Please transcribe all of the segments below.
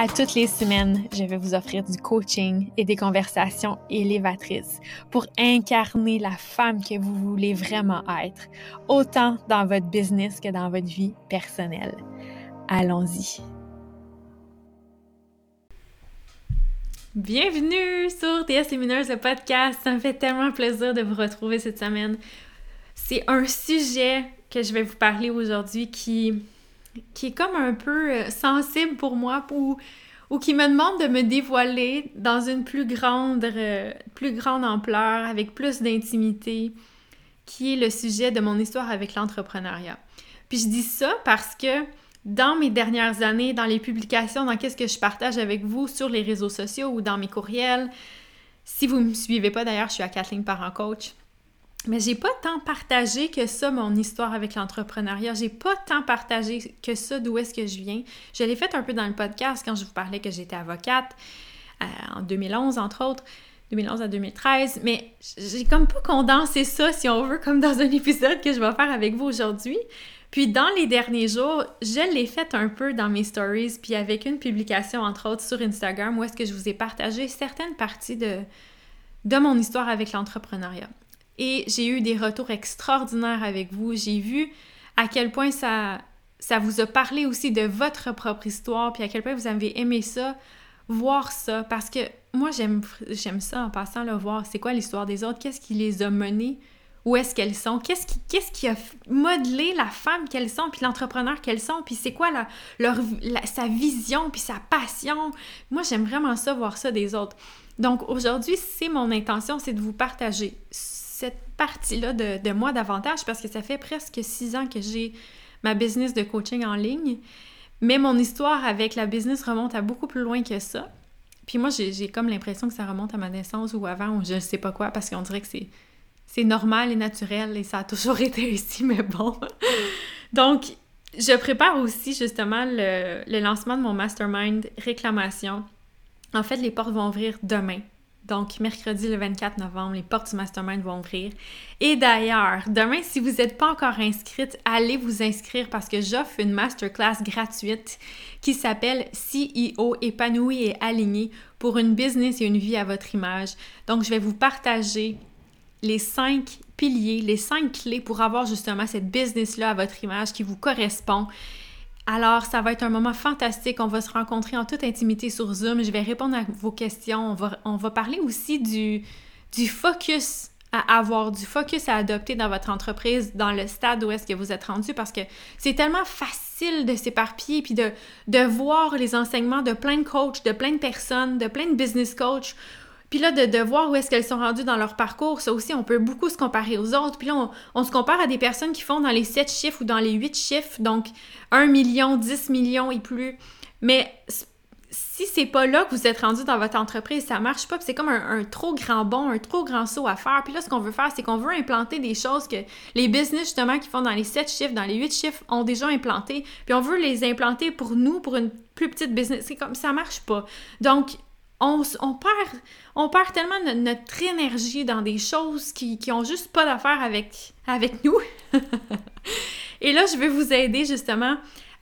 À toutes les semaines, je vais vous offrir du coaching et des conversations élévatrices pour incarner la femme que vous voulez vraiment être, autant dans votre business que dans votre vie personnelle. Allons-y. Bienvenue sur TS Lumineuse, le podcast. Ça me fait tellement plaisir de vous retrouver cette semaine. C'est un sujet que je vais vous parler aujourd'hui qui qui est comme un peu euh, sensible pour moi ou, qui me demande de me dévoiler dans une plus grande, euh, plus grande ampleur, avec plus d'intimité, qui est le sujet de mon histoire avec l'entrepreneuriat. Puis je dis ça parce que dans mes dernières années, dans les publications, dans qu'est-ce que je partage avec vous sur les réseaux sociaux ou dans mes courriels, si vous ne me suivez pas d'ailleurs, je suis à Kathleen Parent Coach. Mais j'ai pas tant partagé que ça mon histoire avec l'entrepreneuriat. J'ai pas tant partagé que ça d'où est-ce que je viens. Je l'ai fait un peu dans le podcast quand je vous parlais que j'étais avocate euh, en 2011 entre autres. 2011 à 2013, mais j'ai comme pas condensé ça, si on veut, comme dans un épisode que je vais faire avec vous aujourd'hui. Puis dans les derniers jours, je l'ai fait un peu dans mes stories, puis avec une publication, entre autres, sur Instagram, où est-ce que je vous ai partagé certaines parties de, de mon histoire avec l'entrepreneuriat. Et j'ai eu des retours extraordinaires avec vous. J'ai vu à quel point ça, ça vous a parlé aussi de votre propre histoire, puis à quel point vous avez aimé ça, voir ça, parce que moi, j'aime, ça en passant, le voir. C'est quoi l'histoire des autres? Qu'est-ce qui les a menés? Où est-ce qu'elles sont? Qu'est-ce qui, qui a modelé la femme qu'elles sont, puis l'entrepreneur qu'elles sont, puis c'est quoi leur, sa vision, puis sa passion? Moi, j'aime vraiment ça, voir ça des autres. Donc aujourd'hui, c'est mon intention, c'est de vous partager cette partie-là de, moi davantage parce que ça fait presque six ans que j'ai ma business de coaching en ligne. Mais mon histoire avec la business remonte à beaucoup plus loin que ça. Puis moi, j'ai comme l'impression que ça remonte à ma naissance ou avant ou je ne sais pas quoi parce qu'on dirait que c'est normal et naturel et ça a toujours été ici, mais bon. Donc, je prépare aussi justement le lancement de mon mastermind réclamation. En fait, les portes vont ouvrir demain. Donc, mercredi le 24 novembre, les portes du Mastermind vont ouvrir. Et d'ailleurs, demain, si vous n'êtes pas encore inscrite, allez vous inscrire parce que j'offre une masterclass gratuite qui s'appelle CEO épanoui et aligné pour une business et une vie à votre image. Donc, je vais vous partager les cinq piliers, les cinq clés pour avoir justement cette business-là à votre image qui vous correspond alors, ça va être un moment fantastique. On va se rencontrer en toute intimité sur Zoom. Je vais répondre à vos questions. On va, parler aussi du, du focus à avoir, du focus à adopter dans votre entreprise, dans le stade où est-ce que vous êtes rendu, parce que c'est tellement facile de s'éparpiller puis de, de voir les enseignements de plein de coachs, de plein de personnes, de plein de business coachs puis là, de, voir où est-ce qu'elles sont rendues dans leur parcours, ça aussi, on peut beaucoup se comparer aux autres. Puis là, on, se compare à des personnes qui font dans les 7 chiffres ou dans les 8 chiffres, donc 1 million, 10 millions et plus. Mais si c'est pas là que vous êtes rendu dans votre entreprise, ça marche pas, c'est comme un, trop grand bond, un trop grand saut à faire. Puis là, ce qu'on veut faire, c'est qu'on veut implanter des choses que les business, justement, qui font dans les 7 chiffres, dans les 8 chiffres, ont déjà implanté. Puis on veut les implanter pour nous, pour une plus petite business. C'est comme ça marche pas. Donc, on, perd, tellement notre, énergie dans des choses qui, qui ont juste pas d'affaire avec, avec nous. Et là, je vais vous aider justement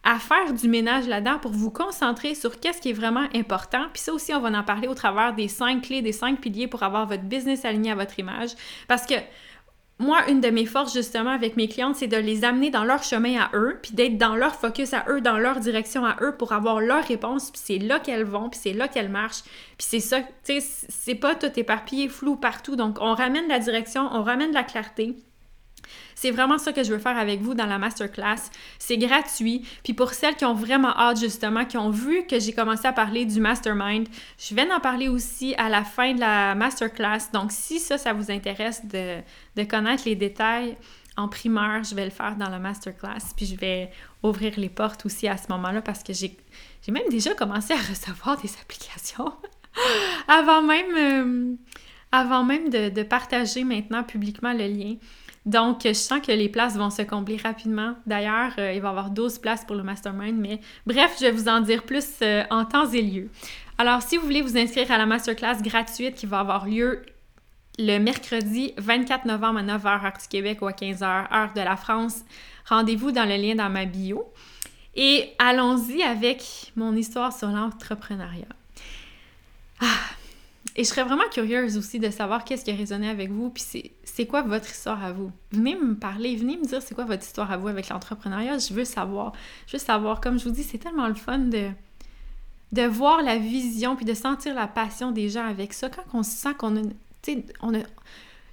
à faire du ménage là-dedans pour vous concentrer sur qu'est-ce qui est vraiment important. Puis ça aussi, on va en parler au travers des cinq clés, des cinq piliers pour avoir votre business aligné à votre image. Parce que moi, une de mes forces justement avec mes clientes, c'est de les amener dans leur chemin à eux, puis d'être dans leur focus à eux, dans leur direction à eux pour avoir leur réponse, puis c'est là qu'elles vont, puis c'est là qu'elles marchent, puis c'est ça, tu sais, c'est pas tout éparpillé, flou partout, donc on ramène la direction, on ramène la clarté, c'est vraiment ça que je veux faire avec vous dans la masterclass. C'est gratuit. Puis pour celles qui ont vraiment hâte, justement, qui ont vu que j'ai commencé à parler du mastermind, je vais en parler aussi à la fin de la masterclass. Donc si ça, ça vous intéresse de, connaître les détails, en primeur, je vais le faire dans la masterclass, puis je vais ouvrir les portes aussi à ce moment-là parce que j'ai même déjà commencé à recevoir des applications avant même, euh, avant même de, partager maintenant publiquement le lien. Donc, je sens que les places vont se combler rapidement. D'ailleurs, euh, il va y avoir 12 places pour le mastermind, mais bref, je vais vous en dire plus euh, en temps et lieu. Alors, si vous voulez vous inscrire à la masterclass gratuite qui va avoir lieu le mercredi 24 novembre à 9h heure du Québec ou à 15h heure de la France, rendez-vous dans le lien dans ma bio. Et allons-y avec mon histoire sur l'entrepreneuriat. Ah, et je serais vraiment curieuse aussi de savoir qu'est-ce qui a résonné avec vous, puis c'est quoi votre histoire à vous? Venez me parler, venez me dire c'est quoi votre histoire à vous avec l'entrepreneuriat. Je veux savoir. Je veux savoir. Comme je vous dis, c'est tellement le fun de, de voir la vision puis de sentir la passion des gens avec ça. Quand on sent qu'on a, on a,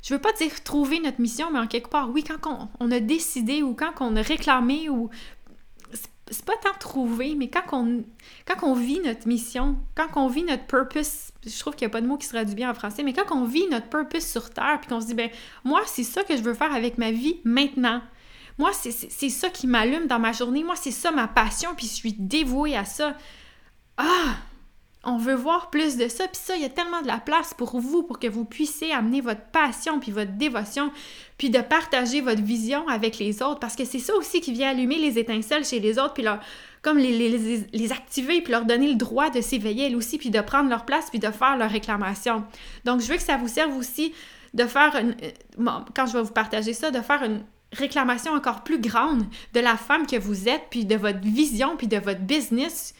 je veux pas dire trouver notre mission, mais en quelque part, oui, quand on, on a décidé ou quand on a réclamé ou c'est pas tant trouver, mais quand on, quand on vit notre mission, quand on vit notre purpose, je trouve qu'il n'y a pas de mot qui se traduit bien en français, mais quand on vit notre purpose sur Terre, puis qu'on se dit, ben moi, c'est ça que je veux faire avec ma vie maintenant. Moi, c'est ça qui m'allume dans ma journée. Moi, c'est ça ma passion, puis je suis dévouée à ça. Ah! on veut voir plus de ça. Puis ça, il y a tellement de la place pour vous, pour que vous puissiez amener votre passion, puis votre dévotion, puis de partager votre vision avec les autres. Parce que c'est ça aussi qui vient allumer les étincelles chez les autres, puis leur, comme les, les, activer, puis leur donner le droit de s'éveiller elles aussi, puis de prendre leur place, puis de faire leur réclamation. Donc, je veux que ça vous serve aussi de faire, une, euh, quand je vais vous partager ça, de faire une réclamation encore plus grande de la femme que vous êtes, puis de votre vision, puis de votre business,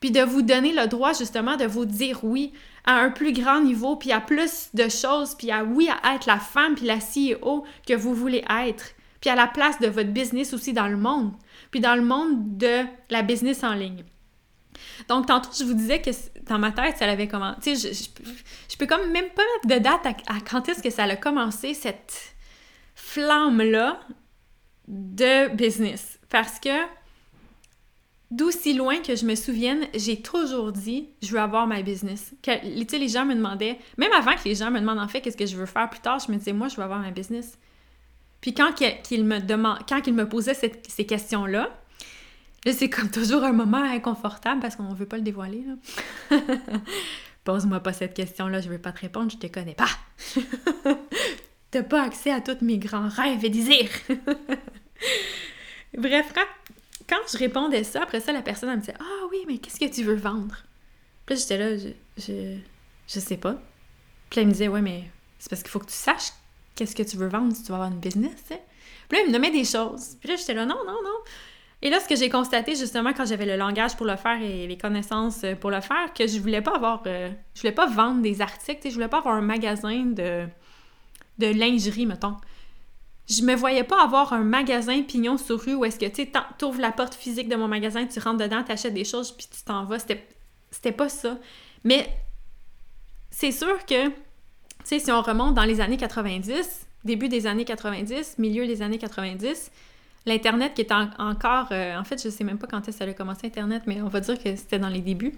puis de vous donner le droit justement de vous dire oui à un plus grand niveau, puis à plus de choses, puis à oui à être la femme, puis la CEO que vous voulez être, puis à la place de votre business aussi dans le monde, puis dans le monde de la business en ligne. Donc, tantôt, je vous disais que dans ma tête, ça avait commencé. Je, je, je, peux comme même pas mettre de date à, à quand est-ce que ça a commencé, cette flamme-là de business. Parce que D'aussi loin que je me souvienne, j'ai toujours dit je veux avoir ma business. tu sais, les gens me demandaient, même avant que les gens me demandent en fait qu'est-ce que je veux faire plus tard, je me disais moi je veux avoir ma business. Puis quand qu'ils me quand ils me posaient ces questions-là, là c'est comme toujours un moment inconfortable parce qu'on veut pas le dévoiler. Pose-moi pas cette question-là, je veux pas te répondre, je te connais pas. T'as pas accès à tous mes grands rêves et désirs. Bref, quand je répondais ça, après ça, la personne, elle me disait Ah oui, mais qu'est-ce que tu veux vendre Puis là, j'étais là, je, je, je, sais pas. Puis là, il me disait Ouais, mais c'est parce qu'il faut que tu saches qu'est-ce que tu veux vendre si tu vas avoir une business, tu sais. Puis là, il me nommait des choses. Puis là, j'étais là Non, non, non. Et là, ce que j'ai constaté justement quand j'avais le langage pour le faire et les connaissances pour le faire, que je voulais pas avoir, euh, je voulais pas vendre des articles, je voulais pas avoir un magasin de, de lingerie, mettons je me voyais pas avoir un magasin pignon sur rue où est-ce que tu ouvres la porte physique de mon magasin, tu rentres dedans, tu achètes des choses puis tu t'en vas. C'était pas ça. Mais c'est sûr que, sais, si on remonte dans les années 90, début des années 90, milieu des années 90, l'Internet qui est encore. Euh, en fait, je sais même pas quand est-ce que ça a commencé Internet, mais on va dire que c'était dans les débuts.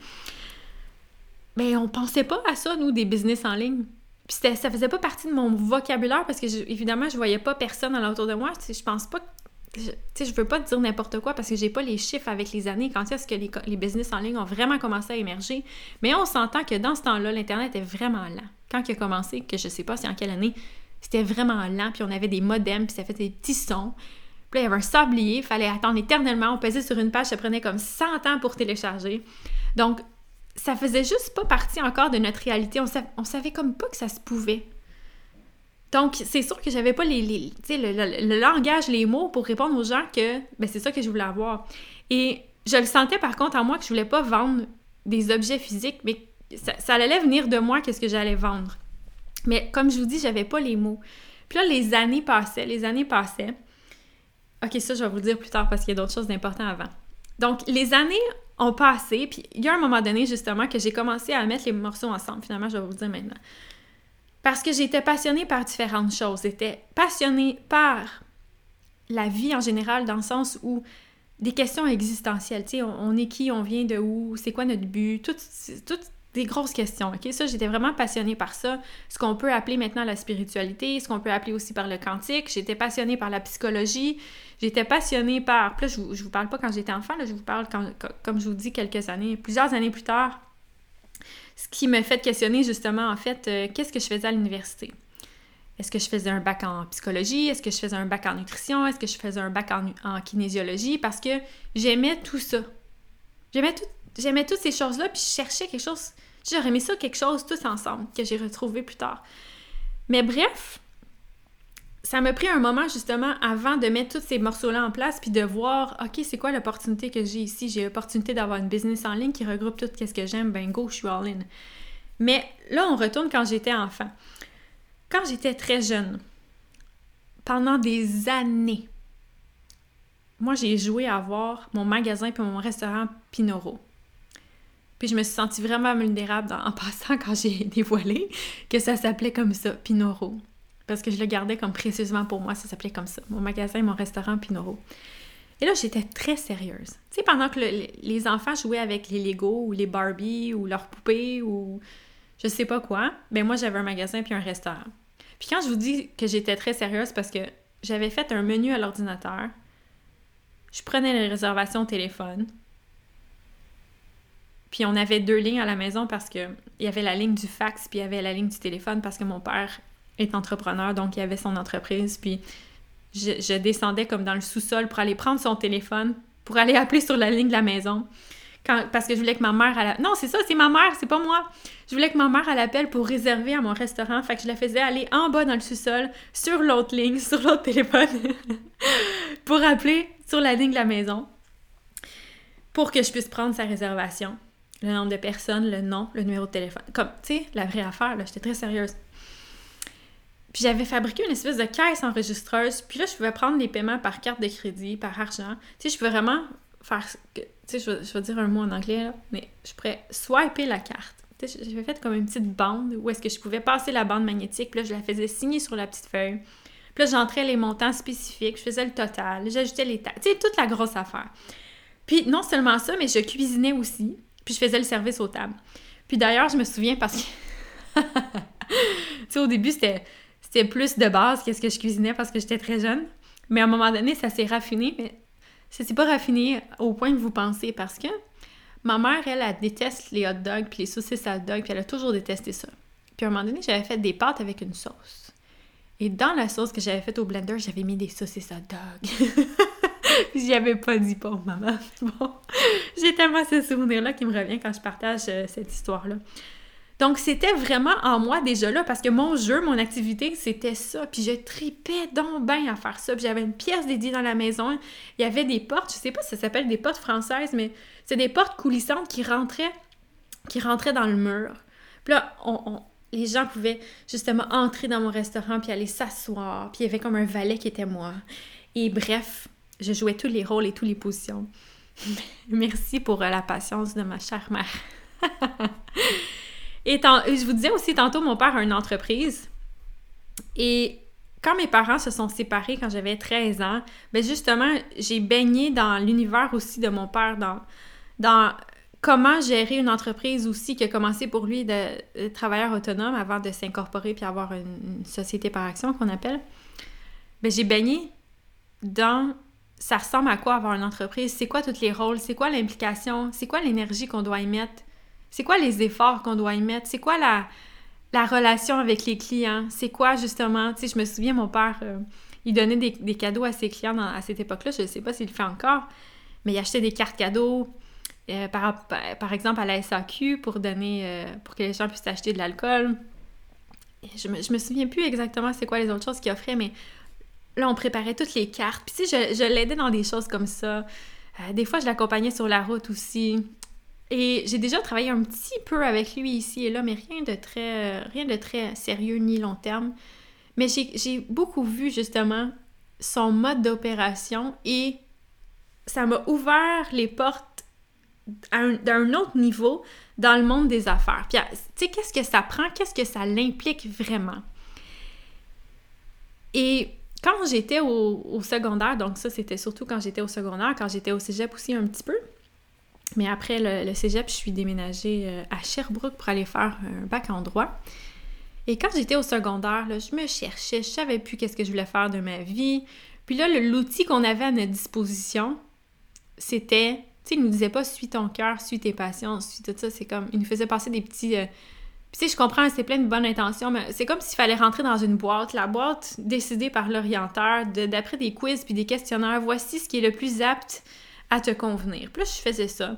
Mais on pensait pas à ça, nous, des business en ligne. Puis ça faisait pas partie de mon vocabulaire parce que, évidemment, je voyais pas personne autour de moi. Je pense pas sais, je veux pas dire n'importe quoi parce que j'ai pas les chiffres avec les années, quand est-ce que les, les, business en ligne ont vraiment commencé à émerger. Mais on s'entend que dans ce temps-là, l'Internet est vraiment lent. Quand il a commencé, que je sais pas si en quelle année, c'était vraiment lent, puis on avait des modems, puis ça faisait des petits sons. Puis il y avait un sablier, il fallait attendre éternellement. On pesait sur une page, ça prenait comme 100 ans pour télécharger. Donc, ça faisait juste pas partie encore de notre réalité. On, on savait comme pas que ça se pouvait. Donc, c'est sûr que j'avais pas les, les le, le, langage, les mots pour répondre aux gens que ben, c'est ça que je voulais avoir. Et je le sentais par contre en moi que je voulais pas vendre des objets physiques, mais ça, ça allait venir de moi qu'est-ce que j'allais vendre. Mais comme je vous dis, j'avais pas les mots. Puis là, les années passaient, les années passaient. Ok, ça, je vais vous le dire plus tard parce qu'il y a d'autres choses d'importantes avant. Donc, les années ont passé, puis il y a un moment donné, justement, que j'ai commencé à mettre les morceaux ensemble. Finalement, je vais vous le dire maintenant. Parce que j'étais passionnée par différentes choses. J'étais passionnée par la vie en général, dans le sens où des questions existentielles. Tu sais, on, est qui, on vient de où, c'est quoi notre but, tout, tout des grosses questions, ok? Ça, j'étais vraiment passionnée par ça. Ce qu'on peut appeler maintenant la spiritualité, ce qu'on peut appeler aussi par le quantique. J'étais passionnée par la psychologie. J'étais passionnée par... Puis là, je vous, vous parle pas quand j'étais enfant, là, je vous parle, quand, comme je vous dis, quelques années, plusieurs années plus tard. Ce qui m'a fait questionner, justement, en fait, euh, qu'est-ce que je faisais à l'université? Est-ce que je faisais un bac en psychologie? Est-ce que je faisais un bac en nutrition? Est-ce que je faisais un bac en, en kinésiologie? Parce que j'aimais tout ça. J'aimais tout, J'aimais toutes ces choses-là, puis je cherchais quelque chose. J'aurais aimé ça, quelque chose, tous ensemble, que j'ai retrouvé plus tard. Mais bref, ça m'a pris un moment justement avant de mettre tous ces morceaux-là en place, puis de voir, OK, c'est quoi l'opportunité que j'ai ici? J'ai l'opportunité d'avoir une business en ligne qui regroupe tout ce que j'aime, ben go, je suis all in. Mais là, on retourne quand j'étais enfant. Quand j'étais très jeune, pendant des années, moi, j'ai joué à avoir mon magasin puis mon restaurant Pinoro. Puis je me suis sentie vraiment vulnérable en passant quand j'ai dévoilé que ça s'appelait comme ça, Pinoro. Parce que je le gardais comme précieusement pour moi, ça s'appelait comme ça. Mon magasin, mon restaurant Pinoro. Et là, j'étais très sérieuse. Tu sais, pendant que les enfants jouaient avec les Lego ou les Barbie ou leurs poupées ou je sais pas quoi, ben moi, j'avais un magasin puis un restaurant. Puis quand je vous dis que j'étais très sérieuse, parce que j'avais fait un menu à l'ordinateur, je prenais les réservations au téléphone, puis on avait deux lignes à la maison parce que il y avait la ligne du fax, puis il y avait la ligne du téléphone parce que mon père est entrepreneur, donc il avait son entreprise. Puis je, descendais comme dans le sous-sol pour aller prendre son téléphone, pour aller appeler sur la ligne de la maison. Parce que je voulais que ma mère... Elle... Non, c'est ça, c'est ma mère, c'est pas moi. Je voulais que ma mère, elle appelle pour réserver à mon restaurant. Fait que je la faisais aller en bas dans le sous-sol, sur l'autre ligne, sur l'autre téléphone, pour appeler sur la ligne de la maison, pour que je puisse prendre sa réservation le nombre de personnes, le nom, le numéro de téléphone. Comme, tu sais, la vraie affaire, là, j'étais très sérieuse. Puis j'avais fabriqué une espèce de caisse enregistreuse, puis là, je pouvais prendre les paiements par carte de crédit, par argent. Tu sais, je pouvais vraiment faire... Tu sais, je, vais, dire un mot en anglais, là, mais je pourrais swiper la carte. Tu sais, j'avais fait comme une petite bande où est-ce que je pouvais passer la bande magnétique, puis là, je la faisais signer sur la petite feuille. Puis là, j'entrais les montants spécifiques, je faisais le total, j'ajoutais les taxes. Tu sais, toute la grosse affaire. Puis non seulement ça, mais je cuisinais aussi. Puis je faisais le service aux tables. Puis d'ailleurs, je me souviens parce que. tu sais, au début, c'était, c'était plus de base qu'est-ce que je cuisinais parce que j'étais très jeune. Mais à un moment donné, ça s'est raffiné. Mais ça s'est pas raffiné au point que vous pensez parce que ma mère, elle, elle déteste les hot dogs puis les saucisses hot dogs, puis elle a toujours détesté ça. Puis à un moment donné, j'avais fait des pâtes avec une sauce. Et dans la sauce que j'avais faite au blender, j'avais mis des saucisses hot dogs. J'y avais pas dit pour maman. Bon, j'ai tellement ce souvenir-là qui me revient quand je partage euh, cette histoire-là. Donc, c'était vraiment en moi déjà là, parce que mon jeu, mon activité, c'était ça. Puis je tripais donc bien à faire ça. Puis j'avais une pièce dédiée dans la maison. Il y avait des portes, je sais pas si ça s'appelle des portes françaises, mais c'est des portes coulissantes qui rentraient, qui rentraient dans le mur. Puis là, les gens pouvaient justement entrer dans mon restaurant puis aller s'asseoir. Puis il y avait comme un valet qui était moi. Et bref, je jouais tous les rôles et toutes les positions. Merci pour euh, la patience de ma chère mère. et je vous disais aussi tantôt, mon père a une entreprise. Et quand mes parents se sont séparés quand j'avais 13 ans, ben justement, j'ai baigné dans l'univers aussi de mon père, dans, comment gérer une entreprise aussi qui a commencé pour lui de, travailleur autonome avant de s'incorporer puis avoir une, une, société par action qu'on appelle. Ben, j'ai baigné dans ça ressemble à quoi avoir une entreprise? C'est quoi tous les rôles? C'est quoi l'implication? C'est quoi l'énergie qu'on doit y mettre? C'est quoi les efforts qu'on doit y mettre? C'est quoi la, la relation avec les clients? C'est quoi justement? Tu sais, je me souviens, mon père, euh, il donnait des, cadeaux à ses clients à cette époque-là. Je ne sais pas s'il le fait encore, mais il achetait des cartes cadeaux. Euh, par, exemple à la SAQ pour donner euh, pour que les gens puissent acheter de l'alcool. Je me, je me souviens plus exactement c'est quoi les autres choses qu'il offrait, mais là, on préparait toutes les cartes. Puis, tu sais, je, l'aidais dans des choses comme ça. Des fois, je l'accompagnais sur la route aussi. Et j'ai déjà travaillé un petit peu avec lui ici et là, mais rien de très, rien de très sérieux ni long terme. Mais j'ai beaucoup vu justement son mode d'opération et ça m'a ouvert les portes d'un autre niveau dans le monde des affaires. Puis, tu sais, qu'est-ce que ça prend? Qu'est-ce que ça l'implique vraiment? Et quand j'étais au, secondaire, donc ça c'était surtout quand j'étais au secondaire, quand j'étais au cégep aussi un petit peu, Mais après le, cégep, je suis déménagée euh, à Sherbrooke pour aller faire un bac en droit. Et quand j'étais au secondaire, je me cherchais, je savais plus qu'est-ce que je voulais faire de ma vie. Puis là, l'outil qu'on avait à notre disposition, c'était, tu sais, il nous disait pas suis ton cœur, suis tes passions, suis tout ça. C'est comme, il nous faisait passer des petits. Euh, tu sais, je comprends, c'est plein de bonnes intentions, mais c'est comme s'il fallait rentrer dans une boîte. La boîte décidée par l'orienteur, d'après des quiz puis des questionnaires, voici ce qui est le plus apte à te convenir. Là, je faisais ça.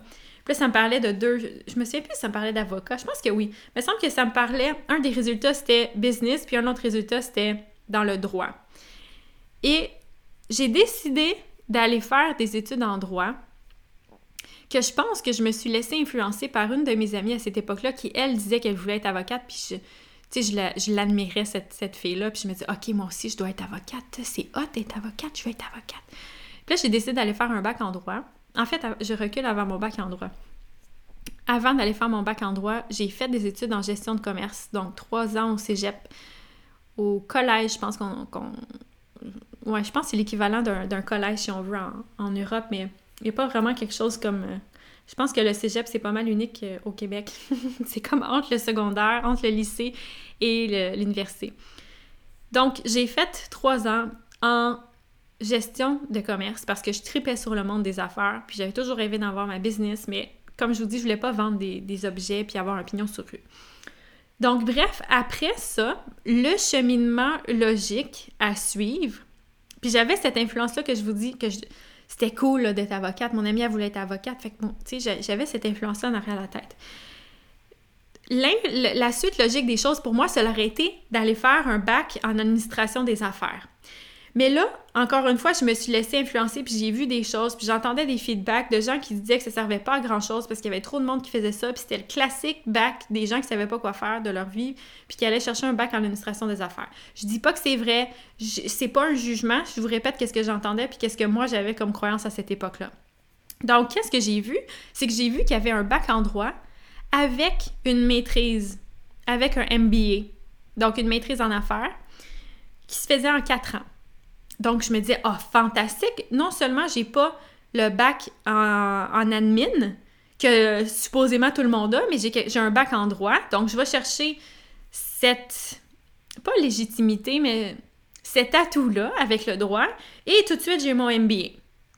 Là, ça me parlait de deux. Je me souviens plus si ça me parlait d'avocat. Je pense que oui. Mais il me semble que ça me parlait. Un des résultats, c'était business, puis un autre résultat, c'était dans le droit. Et j'ai décidé d'aller faire des études en droit que je pense que je me suis laissée influencer par une de mes amies à cette époque-là qui, elle, disait qu'elle voulait être avocate, puis je, je l'admirais, cette, cette fille-là, puis je me disais, OK, moi aussi, je dois être avocate, c'est hot d'être avocate, je veux être avocate. Puis là, j'ai décidé d'aller faire un bac en droit. En fait, je recule avant mon bac en droit. Avant d'aller faire mon bac en droit, j'ai fait des études en gestion de commerce, donc trois ans au cégep. Au collège, je pense qu'on. ouais, je pense que c'est l'équivalent d'un collège, si on veut, en, Europe, mais il n'y a pas vraiment quelque chose comme. Euh, je pense que le cégep, c'est pas mal unique euh, au Québec. c'est comme entre le secondaire, entre le lycée et l'université. Donc, j'ai fait trois ans en gestion de commerce parce que je tripais sur le monde des affaires, puis j'avais toujours rêvé d'avoir ma business, mais comme je vous dis, je voulais pas vendre des, objets puis avoir un pignon sur rue. Donc, bref, après ça, le cheminement logique à suivre, puis j'avais cette influence-là que je vous dis que c'était cool d'être avocate. Mon amie, elle voulait être avocate. Fait que, bon, tu j'avais cette influence-là en arrière la tête. La, suite logique des choses, pour moi, ça aurait été d'aller faire un bac en administration des affaires. Mais là, encore une fois, je me suis laissée influencer, puis j'ai vu des choses, puis j'entendais des feedbacks de gens qui disaient que ça servait pas à grand-chose parce qu'il y avait trop de monde qui faisait ça, puis c'était le classique bac des gens qui savaient pas quoi faire de leur vie, puis qui allaient chercher un bac en administration des affaires. Je dis pas que c'est vrai, c'est pas un jugement, je vous répète qu'est-ce que j'entendais, puis qu'est-ce que moi j'avais comme croyance à cette époque-là. Donc, qu'est-ce que j'ai vu? C'est que j'ai vu qu'il y avait un bac en droit avec une maîtrise, avec un MBA, donc une maîtrise en affaires, qui se faisait en quatre ans. Donc, je me disais, oh, fantastique! Non seulement j'ai pas le bac en, admin, que supposément tout le monde a, mais j'ai un bac en droit. Donc, je vais chercher cette, pas légitimité, mais cet atout-là avec le droit. Et tout de suite, j'ai mon MBA.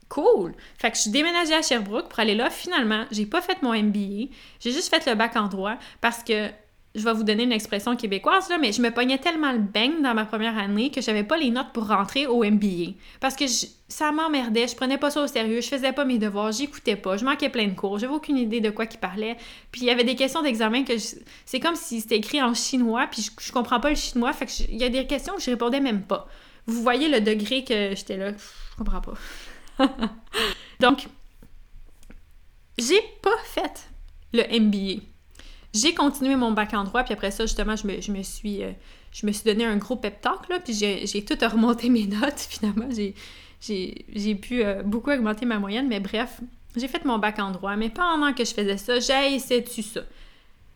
Cool! Fait que je suis déménagée à Sherbrooke pour aller là. Finalement, j'ai pas fait mon MBA. J'ai juste fait le bac en droit parce que je vais vous donner une expression québécoise, là, mais je me pognais tellement le bang dans ma première année que j'avais pas les notes pour rentrer au MBA. Parce que ça m'emmerdait, je prenais pas ça au sérieux, je faisais pas mes devoirs, j'écoutais pas, je manquais plein de cours, j'avais aucune idée de quoi qu'ils parlaient. Puis il y avait des questions d'examen que c'est comme si c'était écrit en chinois, puis je, comprends pas le chinois, fait y a des questions que je répondais même pas. Vous voyez le degré que j'étais là, je comprends pas. Donc, j'ai pas fait le MBA. J'ai continué mon bac en droit, puis après ça, justement, je me, suis, euh, je me suis donné un gros pep talk, là, puis j'ai tout remonté mes notes. Finalement, j'ai pu euh, beaucoup augmenter ma moyenne, mais bref, j'ai fait mon bac en droit. Mais pendant que je faisais ça, j'haïssais-tu ça?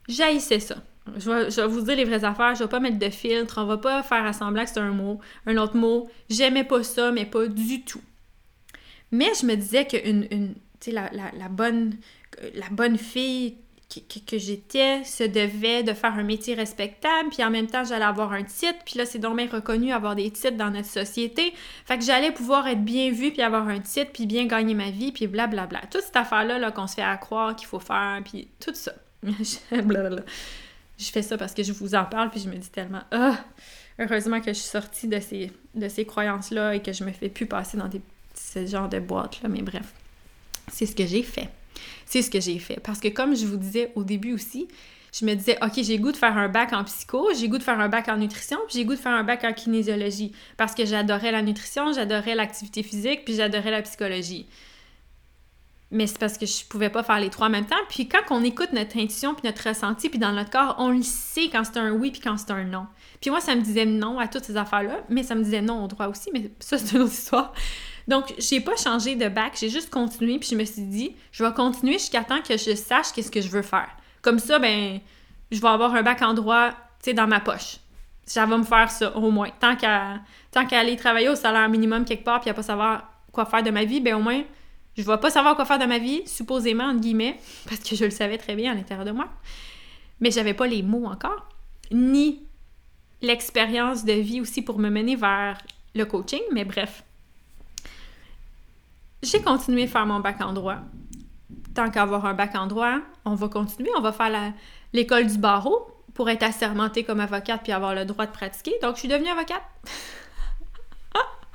J'haïssais ça. Je vais, je vais, vous dire les vraies affaires, je vais pas mettre de filtre, on va pas faire assembler que c'est un mot, un autre mot. J'aimais pas ça, mais pas du tout. Mais je me disais que une, une la, la, la, bonne, la bonne fille que, j'étais se devait de faire un métier respectable, puis en même temps, j'allais avoir un titre, puis là, c'est donc bien reconnu avoir des titres dans notre société. Fait que j'allais pouvoir être bien vue, puis avoir un titre, puis bien gagner ma vie, puis blablabla. Toute cette affaire-là -là, qu'on se fait à qu'il faut faire, puis tout ça. je fais ça parce que je vous en parle, puis je me dis tellement, ah, heureusement que je suis sortie de ces, de ces croyances-là et que je me fais plus passer dans des, ce genre de boîtes-là, mais bref, c'est ce que j'ai fait. C'est ce que j'ai fait. Parce que comme je vous disais au début aussi, je me disais, OK, j'ai goût de faire un bac en psycho, j'ai goût de faire un bac en nutrition, puis j'ai goût de faire un bac en kinésiologie. Parce que j'adorais la nutrition, j'adorais l'activité physique, puis j'adorais la psychologie. Mais c'est parce que je pouvais pas faire les trois en même temps. Puis quand on écoute notre intuition, puis notre ressenti, puis dans notre corps, on le sait quand c'est un oui, puis quand c'est un non. Puis moi, ça me disait non à toutes ces affaires-là, mais ça me disait non au droit aussi, mais ça, c'est une autre histoire. Donc, j'ai pas changé de bac, j'ai juste continué, puis je me suis dit, je vais continuer jusqu'à temps que je sache qu'est-ce que je veux faire. Comme ça, ben, je vais avoir un bac en droit, tu dans ma poche. Ça va me faire ça, au moins. Tant qu'à tant aller travailler au salaire minimum quelque part, puis à pas savoir quoi faire de ma vie, ben au moins, Je vais pas savoir quoi faire de ma vie, supposément, entre guillemets, parce que je le savais très bien à l'intérieur de moi. Mais j'avais pas les mots encore, ni l'expérience de vie aussi pour me mener vers le coaching, mais bref. J'ai continué à faire mon bac en droit. Tant qu'avoir un bac en droit, on va continuer, on va faire l'école du barreau pour être assermentée comme avocate puis avoir le droit de pratiquer. Donc, je suis devenue avocate.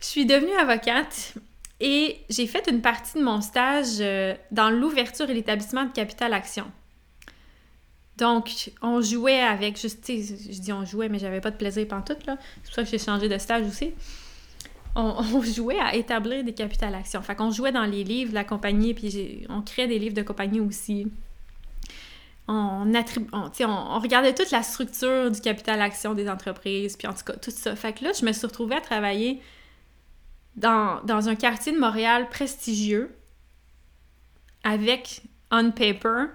je suis devenue avocate et j'ai fait une partie de mon stage euh, dans l'ouverture et l'établissement de Capital Action. Donc, on jouait avec, juste, je dis on jouait, mais j'avais pas de plaisir tout là. C'est pour ça que j'ai changé de stage aussi. On, jouait à établir des capital actions. Fait qu'on jouait dans les livres de la compagnie, puis on créait des livres de compagnie aussi. On, on, regardait toute la structure du capital action des entreprises, puis en tout cas, tout ça. Fait que là, je me suis retrouvée à travailler dans un quartier de Montréal prestigieux avec, on paper,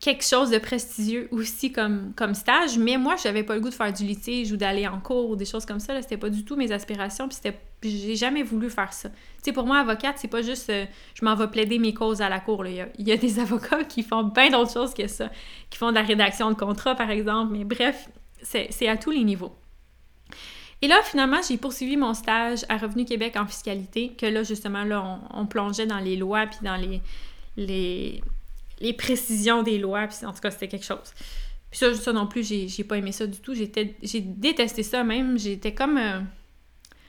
quelque chose de prestigieux aussi comme, stage, mais moi, j'avais pas le goût de faire du litige ou d'aller en cours ou des choses comme ça. C'était pas du tout mes aspirations, puis c'était j'ai jamais voulu faire ça. Tu sais, pour moi, avocate, c'est pas juste euh, je m'en vais plaider mes causes à la cour. Il, y a, des avocats qui font bien d'autres choses que ça, qui font de la rédaction de contrat, par exemple, mais bref, c'est à tous les niveaux. Et là, finalement, j'ai poursuivi mon stage à Revenu Québec en fiscalité, que là, justement, là, on, on plongeait dans les lois puis dans les, les, les précisions des lois, puis en tout cas, c'était quelque chose. Puis ça, non plus, j'ai pas aimé ça du tout. J'ai détesté ça même. J'étais comme euh,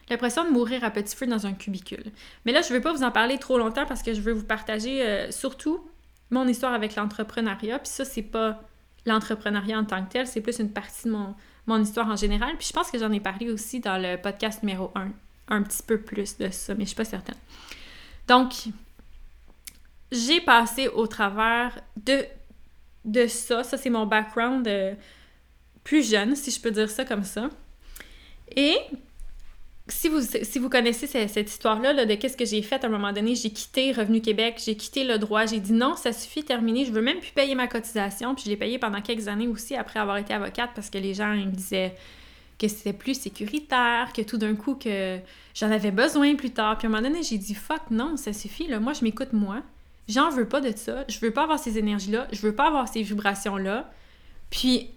l'impression de mourir à petit feu dans un cubicule. Mais là, je vais pas vous en parler trop longtemps parce que je veux vous partager euh, surtout mon histoire avec l'entrepreneuriat. Puis ça, c'est pas l'entrepreneuriat en tant que tel, c'est plus une partie de mon, mon histoire en général. Puis je pense que j'en ai parlé aussi dans le podcast numéro 1, un petit peu plus de ça, mais je suis pas certaine. Donc, j'ai passé au travers de, de ça. Ça, c'est mon background euh, plus jeune, si je peux dire ça comme ça. Et si vous, si vous connaissez cette, histoire-là de qu'est-ce que j'ai fait à un moment donné, j'ai quitté Revenu Québec, j'ai quitté le droit, j'ai dit non, ça suffit, terminé, je veux même plus payer ma cotisation. Puis je l'ai payé pendant quelques années aussi après avoir été avocate parce que les gens ils me disaient que c'était plus sécuritaire, que tout d'un coup que j'en avais besoin plus tard. Puis à un moment donné, j'ai dit fuck non, ça suffit, là, moi je m'écoute moi. J'en veux pas de ça. Je veux pas avoir ces énergies-là. Je veux pas avoir ces vibrations-là. Puis,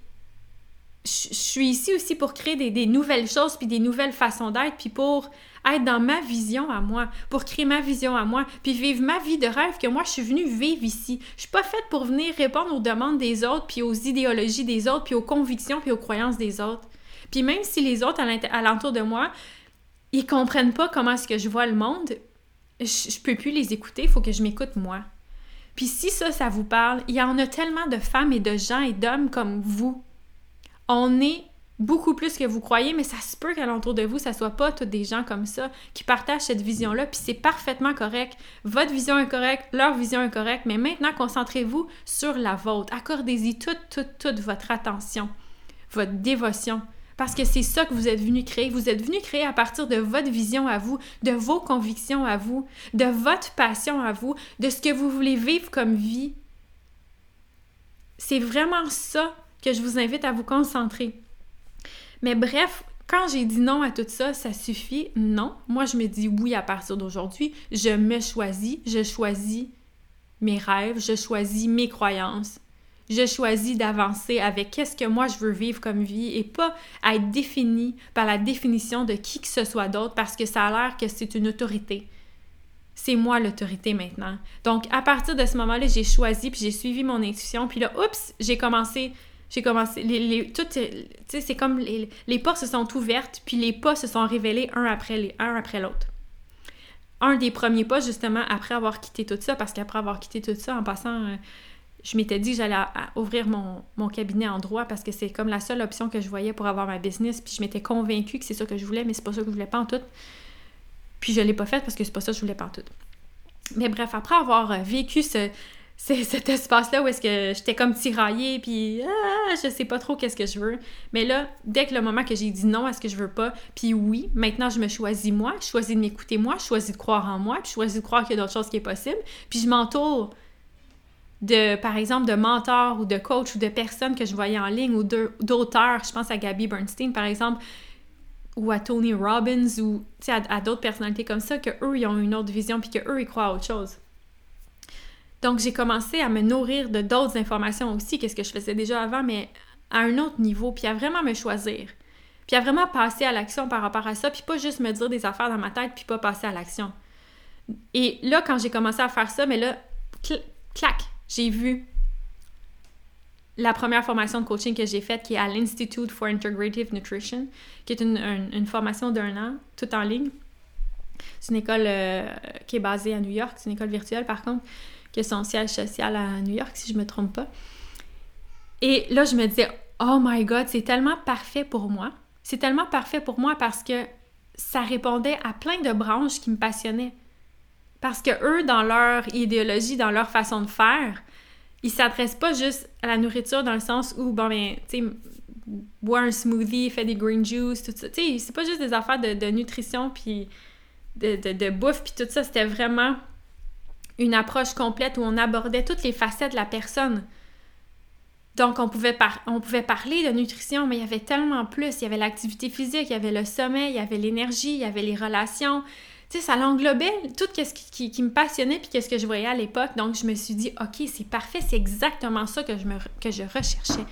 je suis ici aussi pour créer des, nouvelles choses, puis des nouvelles façons d'être, puis pour être dans ma vision à moi, pour créer ma vision à moi, puis vivre ma vie de rêve que moi, je suis venue vivre ici. Je suis pas faite pour venir répondre aux demandes des autres, puis aux idéologies des autres, puis aux convictions, puis aux croyances des autres. Puis même si les autres à l'entour de moi, ils comprennent pas comment est-ce que je vois le monde, je, peux plus les écouter, il faut que je m'écoute moi. Puis si ça, ça vous parle, il y en a tellement de femmes et de gens et d'hommes comme vous. On est beaucoup plus que vous croyez, mais ça se peut qu'à l'entour de vous, ça soit pas tous des gens comme ça qui partagent cette vision-là, puis c'est parfaitement correct. Votre vision est correcte, leur vision est correcte, mais maintenant, concentrez-vous sur la vôtre. Accordez-y toute, toute, toute votre attention, votre dévotion, parce que c'est ça que vous êtes venu créer. Vous êtes venu créer à partir de votre vision à vous, de vos convictions à vous, de votre passion à vous, de ce que vous voulez vivre comme vie. C'est vraiment ça que je vous invite à vous concentrer. Mais bref, quand j'ai dit non à tout ça, ça suffit? Non. Moi, je me dis oui à partir d'aujourd'hui. Je me choisis. Je choisis mes rêves. Je choisis mes croyances je choisis d'avancer avec qu'est-ce que moi je veux vivre comme vie et pas être défini par la définition de qui que ce soit d'autre parce que ça a l'air que c'est une autorité. C'est moi l'autorité maintenant. Donc à partir de ce moment-là, j'ai choisi puis j'ai suivi mon intuition puis là oups, j'ai commencé j'ai commencé les, les tout c'est comme les, les portes se sont ouvertes puis les pas se sont révélés un après les un après l'autre un des premiers pas, justement, après avoir quitté tout ça, parce qu'après avoir quitté tout ça, en passant, euh, je m'étais dit que j'allais ouvrir mon, cabinet en droit parce que c'est comme la seule option que je voyais pour avoir ma business. Puis je m'étais convaincue que c'est ça que je voulais, mais c'est pas ça que je voulais pas en tout. Puis je l'ai pas fait parce que c'est pas ça que je voulais pas en tout. Mais bref, après avoir euh, vécu ce, cet espace-là où est-ce que j'étais comme tiraillée, puis ah, je sais pas trop qu'est-ce que je veux. Mais là, dès que le moment que j'ai dit non à ce que je veux pas, puis oui, maintenant je me choisis moi, je choisis de m'écouter moi, je choisis de croire en moi, puis je choisis de croire qu'il y a d'autres choses qui est possible, puis je m'entoure de, par exemple, de mentors ou de coachs ou de personnes que je voyais en ligne ou d'auteurs. Je pense à Gabby Bernstein, par exemple, ou à Tony Robbins ou à, à d'autres personnalités comme ça, qu'eux, ils ont une autre vision puis qu'eux, ils croient à autre chose. Donc, j'ai commencé à me nourrir de d'autres informations aussi, qu'est-ce que je faisais déjà avant, mais à un autre niveau, puis à vraiment me choisir. Puis à vraiment passer à l'action par rapport à ça, puis pas juste me dire des affaires dans ma tête, puis pas passer à l'action. Et là, quand j'ai commencé à faire ça, mais là, clac, j'ai vu la première formation de coaching que j'ai faite, qui est à l'Institute for Integrative Nutrition, qui est une, formation d'un an, tout en ligne. C'est une école euh, qui est basée à New York, c'est une école virtuelle par contre, qui a son siège social à New York, si je me trompe pas. Et là, je me disais, oh my God, c'est tellement parfait pour moi. C'est tellement parfait pour moi parce que ça répondait à plein de branches qui me passionnaient. Parce que eux, dans leur idéologie, dans leur façon de faire, ils s'adressent pas juste à la nourriture dans le sens où, bon, ben, tu sais, bois un smoothie, fais des green juice, tout ça. Tu sais, c'est pas juste des affaires de, nutrition puis de, de bouffe puis tout ça. C'était vraiment une approche complète où on abordait toutes les facettes de la personne. Donc, on pouvait, on pouvait parler de nutrition, mais il y avait tellement plus. Il y avait l'activité physique, il y avait le sommeil, il y avait l'énergie, il y avait les relations. Ça l'englobait tout ce qui, me passionnait puis qu'est-ce que je voyais à l'époque. Donc, je me suis dit, OK, c'est parfait, c'est exactement ça que je, que je recherchais.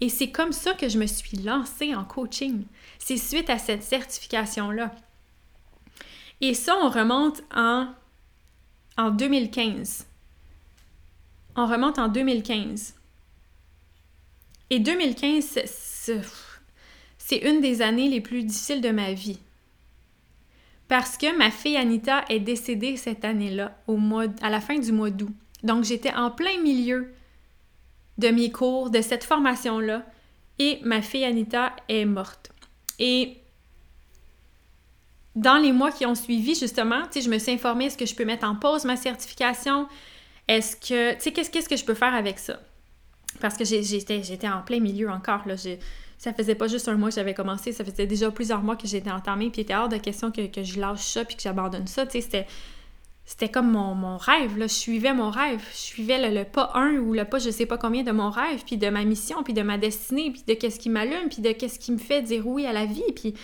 Et c'est comme ça que je me suis lancée en coaching. C'est suite à cette certification-là. Et ça, on remonte en, en 2015. On remonte en 2015. Et 2015, c'est une des années les plus difficiles de ma vie. Parce que ma fille Anita est décédée cette année-là, au mois, à la fin du mois d'août. Donc j'étais en plein milieu de mes cours, de cette formation-là, et ma fille Anita est morte. Et dans les mois qui ont suivi, justement, je me suis informée, est-ce que je peux mettre en pause ma certification? Est-ce que, tu sais, qu'est-ce que je peux faire avec ça? Parce que j'étais en plein milieu encore. Là. Ça faisait pas juste un mois que j'avais commencé, ça faisait déjà plusieurs mois que j'étais entamée, puis il était hors de question que, je lâche ça puis que j'abandonne ça. C'était, c'était comme mon, rêve, là. je suivais mon rêve, je suivais le, pas un ou le pas je sais pas combien de mon rêve, puis de ma mission, puis de ma destinée, puis de qu'est-ce qui m'allume, puis de qu'est-ce qui me fait dire oui à la vie, puis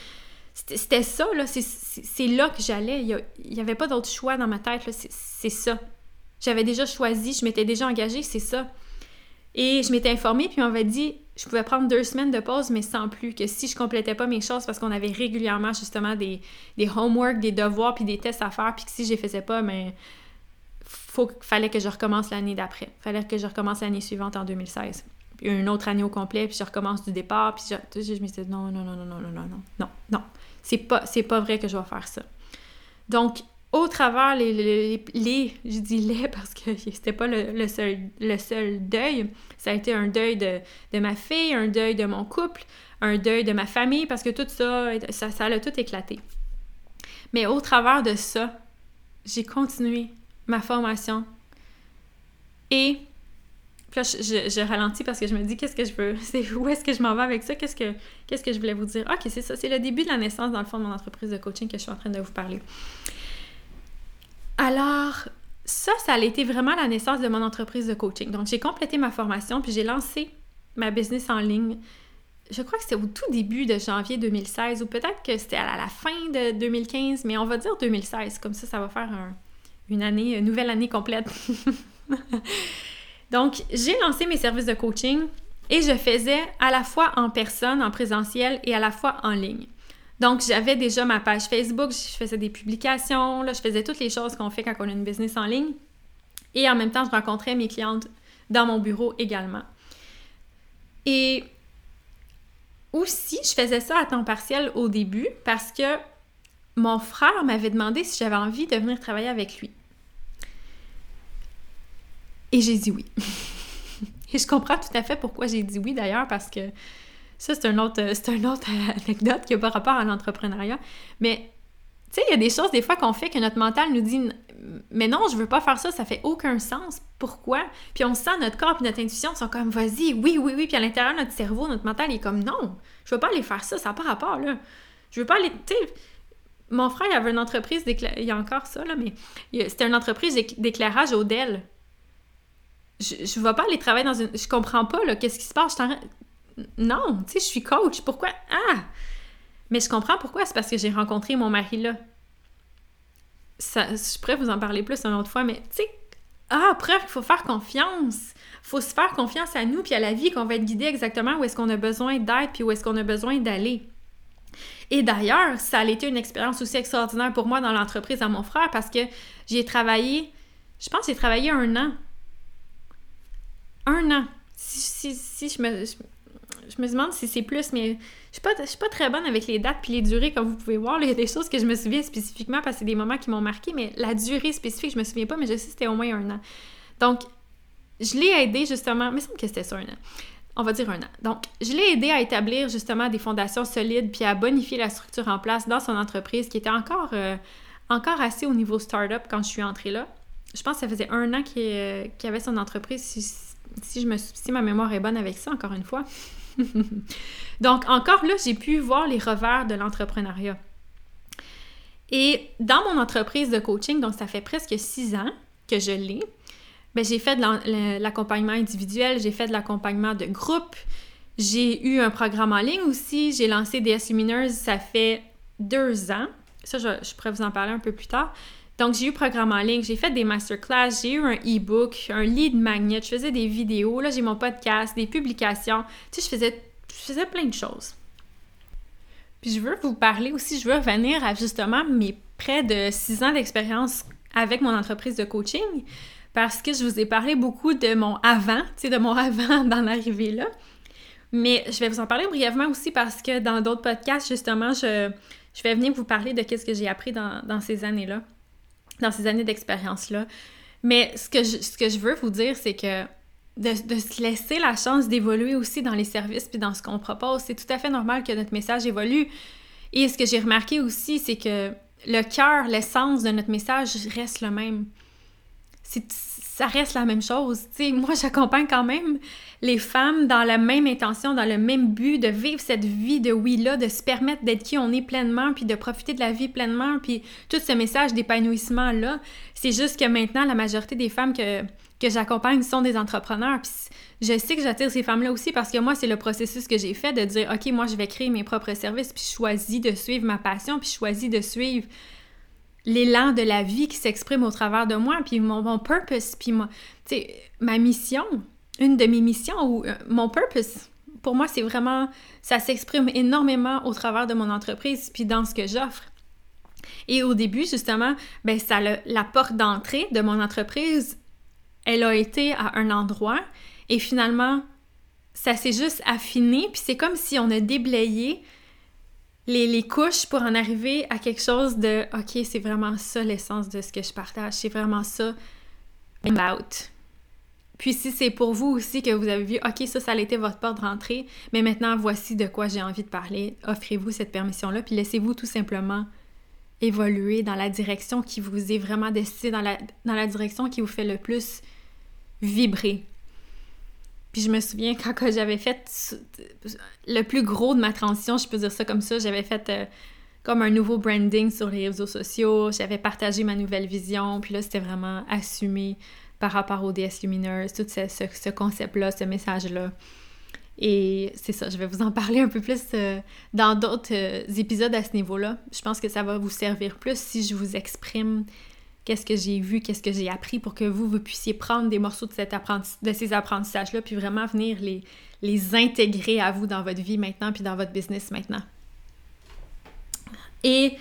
c'était ça, là, c'est là que j'allais, il n'y avait pas d'autre choix dans ma tête, c'est ça. J'avais déjà choisi, je m'étais déjà engagée, c'est ça. Et je m'étais informée, puis on m'avait dit je pouvais prendre deux semaines de pause, mais sans plus, que si je complétais pas mes choses, parce qu'on avait régulièrement justement des, des homework, des devoirs, puis des tests à faire, puis que si je les faisais pas, mais faut, fallait que je recommence l'année d'après. fallait que je recommence l'année suivante en 2016. Puis une autre année au complet, puis je recommence du départ, puis je, je me disais non, non, non, non, non, non, non, non, non, non, c'est pas, c'est pas vrai que je vais faire ça. Donc, au travers les, je dis les parce que c'était pas le, seul, le seul deuil, ça a été un deuil de, ma fille, un deuil de mon couple, un deuil de ma famille, parce que tout ça, ça, a tout éclaté. Mais au travers de ça, j'ai continué ma formation et là, je, je, ralentis parce que je me dis qu'est-ce que je veux, c'est où est-ce que je m'en vais avec ça, qu'est-ce que, qu'est-ce que je voulais vous dire? Ok, c'est ça, c'est le début de la naissance dans le fond de mon entreprise de coaching que je suis en train de vous parler. Alors, ça, ça a été vraiment la naissance de mon entreprise de coaching. Donc, j'ai complété ma formation, puis j'ai lancé ma business en ligne. Je crois que c'était au tout début de janvier 2016, ou peut-être que c'était à la fin de 2015, mais on va dire 2016, comme ça, ça va faire une année, une nouvelle année complète. Donc, j'ai lancé mes services de coaching et je faisais à la fois en personne, en présentiel et à la fois en ligne. Donc, j'avais déjà ma page Facebook, je faisais des publications, je faisais toutes les choses qu'on fait quand on a une business en ligne. Et en même temps, je rencontrais mes clientes dans mon bureau également. Et aussi, je faisais ça à temps partiel au début parce que mon frère m'avait demandé si j'avais envie de venir travailler avec lui. Et j'ai dit oui. Et je comprends tout à fait pourquoi j'ai dit oui d'ailleurs parce que ça, c'est une autre, c'est une autre anecdote qui n'a pas rapport à l'entrepreneuriat. Mais, tu sais, il y a des choses des fois qu'on fait que notre mental nous dit Mais non, je veux pas faire ça, ça fait aucun sens. Pourquoi? Puis on sent notre corps et notre intuition sont comme Vas-y, oui, oui, oui. Puis à l'intérieur notre cerveau, notre mental est comme Non, je veux pas aller faire ça, ça n'a pas rapport, là. Je veux pas aller. Tu sais, mon frère il avait une entreprise. Il y a encore ça, là, mais c'était une entreprise d'éclairage au Dell. Je, je vais pas aller travailler dans une. Je comprends pas, là, qu'est-ce qui se passe. Je non, tu sais, je suis coach. Pourquoi? Ah! Mais je comprends pourquoi, c'est parce que j'ai rencontré mon mari là. Ça, je pourrais vous en parler plus une autre fois, mais tu sais, ah, preuve qu'il faut faire confiance. faut se faire confiance à nous puis à la vie qu'on va être guidé exactement où est-ce qu'on a besoin d'être puis où est-ce qu'on a besoin d'aller. Et d'ailleurs, ça a été une expérience aussi extraordinaire pour moi dans l'entreprise à mon frère parce que j'ai travaillé, je pense j'ai travaillé un an. Un an. Si, si, je, me, me demande si c'est plus, mais je suis, je suis pas très bonne avec les dates puis les durées, comme vous pouvez voir. il y a des choses que je me souviens spécifiquement parce que c'est des moments qui m'ont marqué, mais la durée spécifique, je me souviens pas, mais je sais que c'était au moins un an. Donc, je l'ai aidé justement, mais il me semble que c'était ça un an on va dire un an. Donc, je l'ai aidé à établir justement des fondations solides puis à bonifier la structure en place dans son entreprise qui était encore, euh, encore assez au niveau startup quand je suis entrée là. Je pense que ça faisait un an qu'il euh, avait son entreprise, si, je me, si ma mémoire est bonne avec ça, encore une fois. donc, encore là, j'ai pu voir les revers de l'entrepreneuriat. Et dans mon entreprise de coaching, donc ça fait presque six ans que je l'ai, ben, j'ai fait de l'accompagnement individuel, j'ai fait de l'accompagnement de groupe, j'ai eu un programme en ligne aussi, j'ai lancé des Lumineuse, ça fait deux ans. Ça, je, pourrais vous en parler un peu plus tard. Donc, j'ai eu programme en ligne, j'ai fait des masterclass, j'ai eu un e-book, un lead magnet, je faisais des vidéos, là, j'ai mon podcast, des publications. Tu sais, je faisais, je faisais plein de choses. Puis, je veux vous parler aussi, je veux revenir à justement mes près de six ans d'expérience avec mon entreprise de coaching parce que je vous ai parlé beaucoup de mon avant, tu sais, de mon avant d'en arriver là. Mais je vais vous en parler brièvement aussi parce que dans d'autres podcasts, justement, je, je vais venir vous parler de ce que j'ai appris dans, ces années-là, dans ces années d'expérience-là. Mais ce que, je, veux vous dire, c'est que de, se laisser la chance d'évoluer aussi dans les services puis dans ce qu'on propose, c'est tout à fait normal que notre message évolue. Et ce que j'ai remarqué aussi, c'est que le cœur, l'essence de notre message reste le même ça reste la même chose. moi, j'accompagne quand même les femmes dans la même intention, dans le même but de vivre cette vie de oui-là, de se permettre d'être qui on est pleinement, puis de profiter de la vie pleinement, puis tout ce message d'épanouissement-là. C'est juste que maintenant, la majorité des femmes que, que j'accompagne sont des entrepreneurs. Puis je sais que j'attire ces femmes-là aussi parce que moi, c'est le processus que j'ai fait de dire, OK, moi, je vais créer mes propres services, puis je choisis de suivre ma passion, puis je choisis de suivre l'élan de la vie qui s'exprime au travers de moi, puis mon, purpose, puis ma, ma mission, une de mes missions, ou euh, mon purpose, pour moi, c'est vraiment, ça s'exprime énormément au travers de mon entreprise, puis dans ce que j'offre. Et au début, justement, ben ça, la porte d'entrée de mon entreprise, elle a été à un endroit, et finalement, ça s'est juste affiné, puis c'est comme si on a déblayé les, couches pour en arriver à quelque chose de OK, c'est vraiment ça l'essence de ce que je partage, c'est vraiment ça out. Puis si c'est pour vous aussi que vous avez vu, OK, ça, ça a été votre porte d'entrée, mais maintenant, voici de quoi j'ai envie de parler, offrez-vous cette permission-là, puis laissez-vous tout simplement évoluer dans la direction qui vous est vraiment destinée, dans la, direction qui vous fait le plus vibrer. Puis je me souviens quand, j'avais fait le plus gros de ma transition, je peux dire ça comme ça, j'avais fait euh, comme un nouveau branding sur les réseaux sociaux, j'avais partagé ma nouvelle vision, puis là c'était vraiment assumé par rapport aux DS Lumineuses, tout ce, concept-là, ce message-là. Et c'est ça, je vais vous en parler un peu plus euh, dans d'autres euh, épisodes à ce niveau-là. Je pense que ça va vous servir plus si je vous exprime qu'est-ce que j'ai vu, qu'est-ce que j'ai appris pour que vous, vous puissiez prendre des morceaux de, cet de ces apprentissages-là, puis vraiment venir les, les intégrer à vous dans votre vie maintenant, puis dans votre business maintenant. Et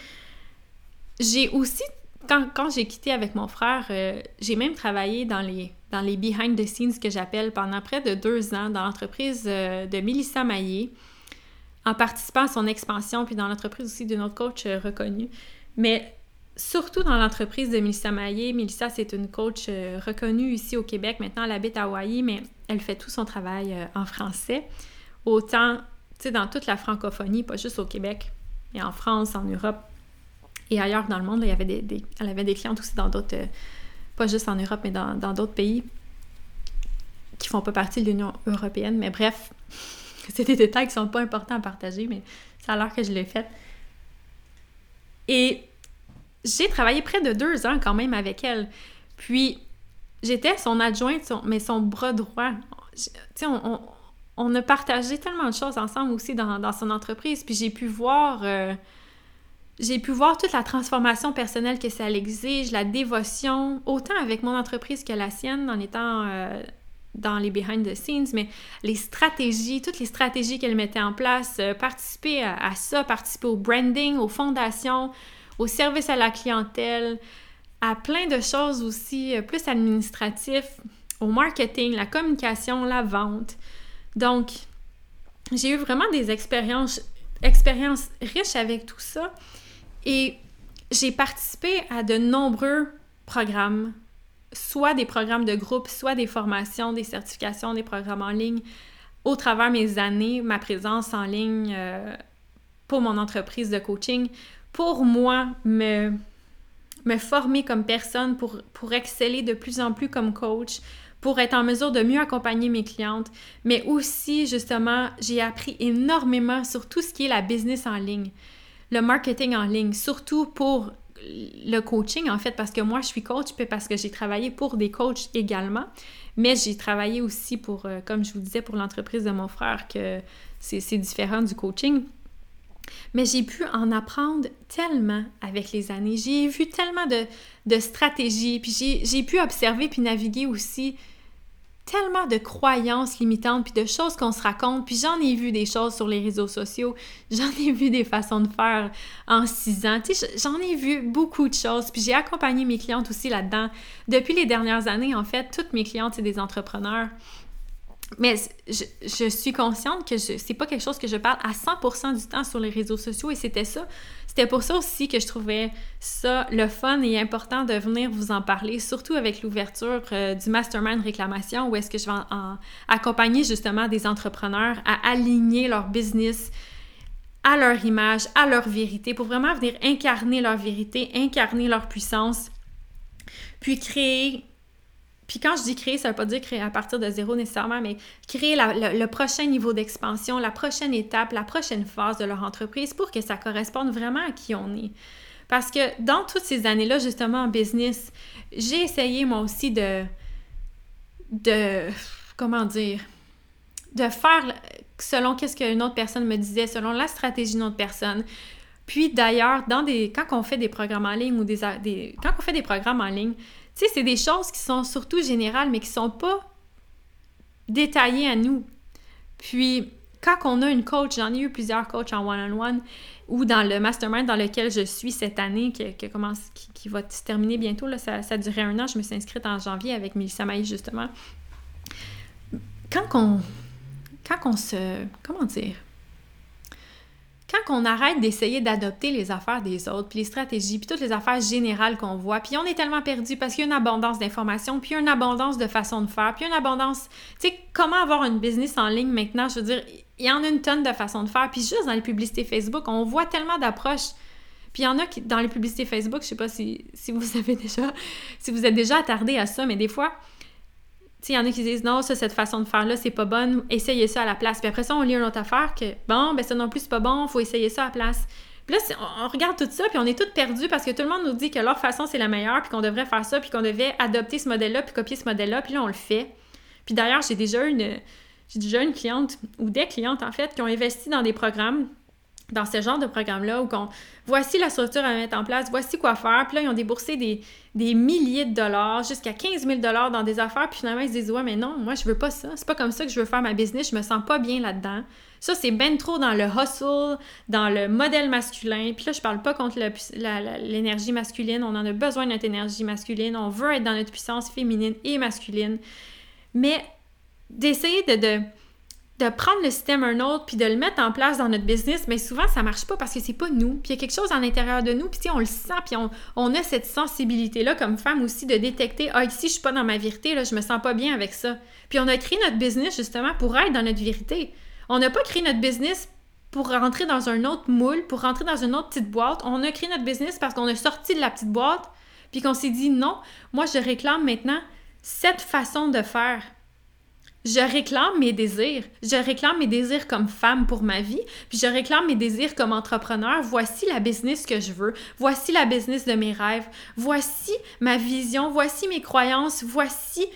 j'ai aussi, quand, j'ai quitté avec mon frère, euh, j'ai même travaillé dans les, dans les behind the scenes que j'appelle pendant près de deux ans dans l'entreprise euh, de Mélissa Maillé, en participant à son expansion, puis dans l'entreprise aussi d'une autre coach euh, reconnue. Mais surtout dans l'entreprise de Melissa Maillé. Melissa, c'est une coach reconnue ici au Québec. Maintenant, elle habite à Hawaï, mais elle fait tout son travail en français. Autant, tu sais, dans toute la francophonie, pas juste au Québec, mais en France, en Europe et ailleurs dans le monde. il y avait des, elle avait des clientes aussi dans d'autres, euh, pas juste en Europe, mais dans, d'autres pays qui font pas partie de l'Union européenne. Mais bref, c'est des détails qui sont pas importants à partager, mais ça a l'air que je l'ai fait. Et j'ai travaillé près de deux ans quand même avec elle. Puis, j'étais son adjointe, mais son bras droit. Tu sais, on a partagé tellement de choses ensemble aussi dans, son entreprise. Puis j'ai pu voir. Euh, j'ai pu voir toute la transformation personnelle que ça exige, la dévotion, autant avec mon entreprise que la sienne, en étant euh, dans les behind the scenes, mais les stratégies, toutes les stratégies qu'elle mettait en place, euh, participer à, ça, participer au branding, aux fondations, au service à la clientèle, à plein de choses aussi, euh, plus administratif, au marketing, la communication, la vente. Donc, j'ai eu vraiment des expériences, expériences riches avec tout ça et j'ai participé à de nombreux programmes soit des programmes de groupe, soit des formations, des certifications, des programmes en ligne. Au travers mes années, ma présence en ligne euh, pour mon entreprise de coaching, pour moi, me, me former comme personne, pour, pour exceller de plus en plus comme coach, pour être en mesure de mieux accompagner mes clientes, mais aussi, justement, j'ai appris énormément sur tout ce qui est la business en ligne, le marketing en ligne, surtout pour le coaching, en fait, parce que moi, je suis coach, parce que j'ai travaillé pour des coachs également, mais j'ai travaillé aussi pour, euh, comme je vous disais, pour l'entreprise de mon frère, que c'est différent du coaching. Mais j'ai pu en apprendre tellement avec les années. J'ai vu tellement de, de stratégies, puis j'ai pu observer puis naviguer aussi tellement de croyances limitantes, puis de choses qu'on se raconte, puis j'en ai vu des choses sur les réseaux sociaux, j'en ai vu des façons de faire en six ans, j'en ai vu beaucoup de choses, puis j'ai accompagné mes clientes aussi là-dedans. Depuis les dernières années, en fait, toutes mes clientes, c'est des entrepreneurs. Mais je, suis consciente que ce c'est pas quelque chose que je parle à 100% du temps sur les réseaux sociaux et c'était ça. C'était pour ça aussi que je trouvais ça le fun et important de venir vous en parler, surtout avec l'ouverture euh, du Mastermind Réclamation où est-ce que je vais accompagner justement des entrepreneurs à aligner leur business à leur image, à leur vérité, pour vraiment venir incarner leur vérité, incarner leur puissance, puis créer puis quand je dis créer, ça ne veut pas dire créer à partir de zéro nécessairement, mais créer le, prochain niveau d'expansion, la prochaine étape, la prochaine phase de leur entreprise pour que ça corresponde vraiment à qui on est. Parce que dans toutes ces années-là, justement, en business, j'ai essayé moi aussi de. de. comment dire. de faire selon qu'est-ce qu'une autre personne me disait, selon la stratégie d'une autre personne. Puis d'ailleurs, dans des, quand on fait des programmes en ligne ou des, des, quand on fait des programmes en ligne, tu sais, c'est des choses qui sont surtout générales, mais qui sont pas détaillées à nous. Puis, quand on a une coach, j'en ai eu plusieurs coachs en one-on-one, ou dans le mastermind dans lequel je suis cette année, qui, commence, qui, va se terminer bientôt, là, ça, ça durait un an, je me suis inscrite en janvier avec Mélissa Maïs, justement. Quand on, quand on se... comment dire? Quand on arrête d'essayer d'adopter les affaires des autres, puis les stratégies, puis toutes les affaires générales qu'on voit, puis on est tellement perdu parce qu'il y a une abondance d'informations, puis une abondance de façons de faire, puis une abondance, tu sais, comment avoir une business en ligne maintenant, je veux dire, il y en a une tonne de façons de faire, puis juste dans les publicités Facebook, on voit tellement d'approches. Puis il y en a qui, dans les publicités Facebook, je sais pas si, si vous avez déjà, si vous êtes déjà attardé à ça, mais des fois, il y en a qui disent non, cette façon de faire-là, c'est pas bonne, essayez ça à la place. Puis après ça, on lit une autre affaire que bon, ben ça non plus, c'est pas bon, faut essayer ça à la place. Puis là, on, regarde tout ça, puis on est tous perdus parce que tout le monde nous dit que leur façon, c'est la meilleure, puis qu'on devrait faire ça, puis qu'on devait adopter ce modèle-là, puis copier ce modèle-là, puis là, on le fait. Puis d'ailleurs, j'ai déjà une. J'ai déjà une cliente, ou des clientes en fait, qui ont investi dans des programmes dans ce genre de programme-là où qu'on voici la structure à mettre en place, voici quoi faire. Puis là, ils ont déboursé des, milliers de dollars, jusqu'à 15 000 dollars dans des affaires. Puis finalement, ils se disent Ouais, mais non, moi, je veux pas ça. C'est pas comme ça que je veux faire ma business. Je me sens pas bien là-dedans. Ça, c'est ben trop dans le hustle, dans le modèle masculin. Puis là, je parle pas contre l'énergie masculine. On en a besoin de notre énergie masculine. On veut être dans notre puissance féminine et masculine. Mais d'essayer de de prendre le système un autre puis de le mettre en place dans notre business, mais souvent ça marche pas parce que c'est pas nous. Puis il y a quelque chose à l'intérieur de nous, puis on le sent, puis on, on, a cette sensibilité-là comme femme aussi de détecter Ah, ici, je suis pas dans ma vérité, là, je me sens pas bien avec ça. Puis on a créé notre business justement pour être dans notre vérité. On n'a pas créé notre business pour rentrer dans un autre moule, pour rentrer dans une autre petite boîte. On a créé notre business parce qu'on a sorti de la petite boîte, puis qu'on s'est dit non, moi je réclame maintenant cette façon de faire. Je réclame mes désirs. Je réclame mes désirs comme femme pour ma vie, puis je réclame mes désirs comme entrepreneur. Voici la business que je veux. Voici la business de mes rêves. Voici ma vision. Voici mes croyances. Voici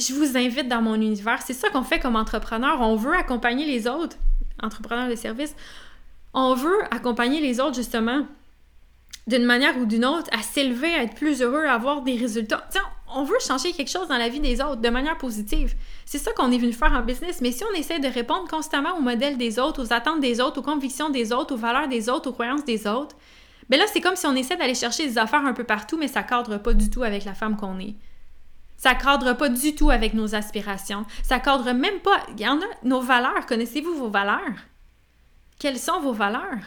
je vous invite dans mon univers. C'est ça qu'on fait comme entrepreneur. On veut accompagner les autres, entrepreneurs de service. On veut accompagner les autres, justement, d'une manière ou d'une autre, à s'élever, à être plus heureux, à avoir des résultats. Tiens, on veut changer quelque chose dans la vie des autres de manière positive. C'est ça qu'on est venu faire en business. Mais si on essaie de répondre constamment aux modèles des autres, aux attentes des autres, aux convictions des autres, aux valeurs des autres, aux croyances des autres, ben là, c'est comme si on essaie d'aller chercher des affaires un peu partout, mais ça cadre pas du tout avec la femme qu'on est. Ça cadre pas du tout avec nos aspirations. Ça cadre même pas. Il y en a nos valeurs. Connaissez-vous vos valeurs? Quelles sont vos valeurs?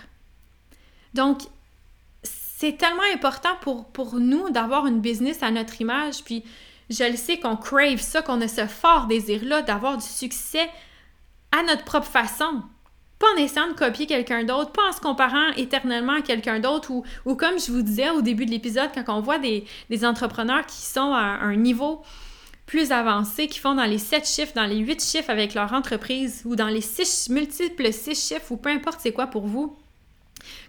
Donc, c'est tellement important pour, pour nous d'avoir une business à notre image. Puis, je le sais qu'on crave ça, qu'on a ce fort désir-là d'avoir du succès à notre propre façon pas en essayant de copier quelqu'un d'autre, pas en se comparant éternellement à quelqu'un d'autre, ou, ou, comme je vous disais au début de l'épisode, quand on voit des, entrepreneurs qui sont à un niveau plus avancé, qui font dans les 7 chiffres, dans les 8 chiffres avec leur entreprise, ou dans les 6 multiples 6 chiffres, ou peu importe c'est quoi pour vous,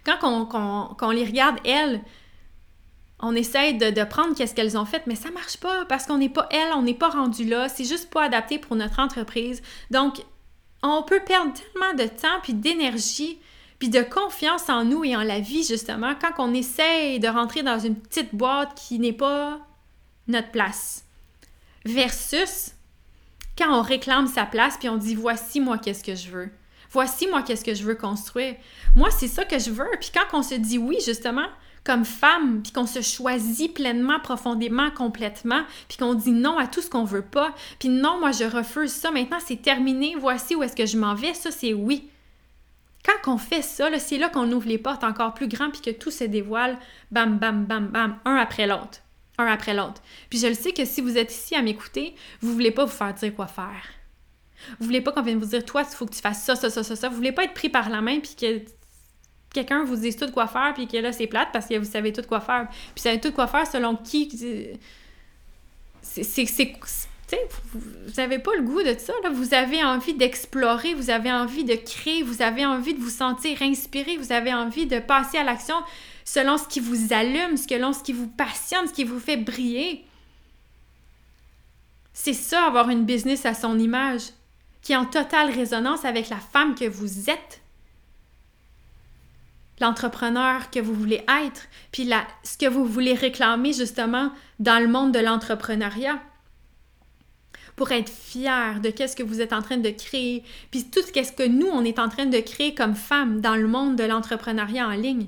quand on, les regarde, elles, on essaye de, de prendre qu'est-ce qu'elles ont fait, mais ça marche pas parce qu'on n'est pas elles, on n'est pas rendu là, c'est juste pas adapté pour notre entreprise. Donc, on peut perdre tellement de temps puis d'énergie puis de confiance en nous et en la vie justement quand on essaye de rentrer dans une petite boîte qui n'est pas notre place. Versus quand on réclame sa place puis on dit voici moi qu'est-ce que je veux. Voici moi qu'est-ce que je veux construire. Moi c'est ça que je veux puis quand on se dit oui justement, comme femme, puis qu'on se choisit pleinement, profondément, complètement, puis qu'on dit non à tout ce qu'on veut pas, puis non, moi je refuse ça, maintenant c'est terminé, voici où est-ce que je m'en vais, ça c'est oui. Quand on fait ça, c'est là qu'on ouvre les portes encore plus grand puis que tout se dévoile, bam, bam, bam, bam, un après l'autre. Un après l'autre. Puis je le sais que si vous êtes ici à m'écouter, vous voulez pas vous faire dire quoi faire. Vous voulez pas qu'on vienne vous dire, toi, il faut que tu fasses ça, ça, ça, ça, ça. Vous voulez pas être pris par la main puis que quelqu'un vous dise tout quoi faire, puis que là, c'est plate parce que vous savez tout quoi faire. Puis vous savez tout quoi faire selon qui. C'est. Vous n'avez pas le goût de ça, là. Vous avez envie d'explorer, vous avez envie de créer, vous avez envie de vous sentir inspiré, vous avez envie de passer à l'action selon ce qui vous allume, selon ce qui vous passionne, ce qui vous fait briller. C'est ça, avoir une business à son image, qui est en totale résonance avec la femme que vous êtes l'entrepreneur que vous voulez être, puis la, ce que vous voulez réclamer justement dans le monde de l'entrepreneuriat pour être fier de qu'est-ce que vous êtes en train de créer, puis tout ce que nous, on est en train de créer comme femmes dans le monde de l'entrepreneuriat en ligne.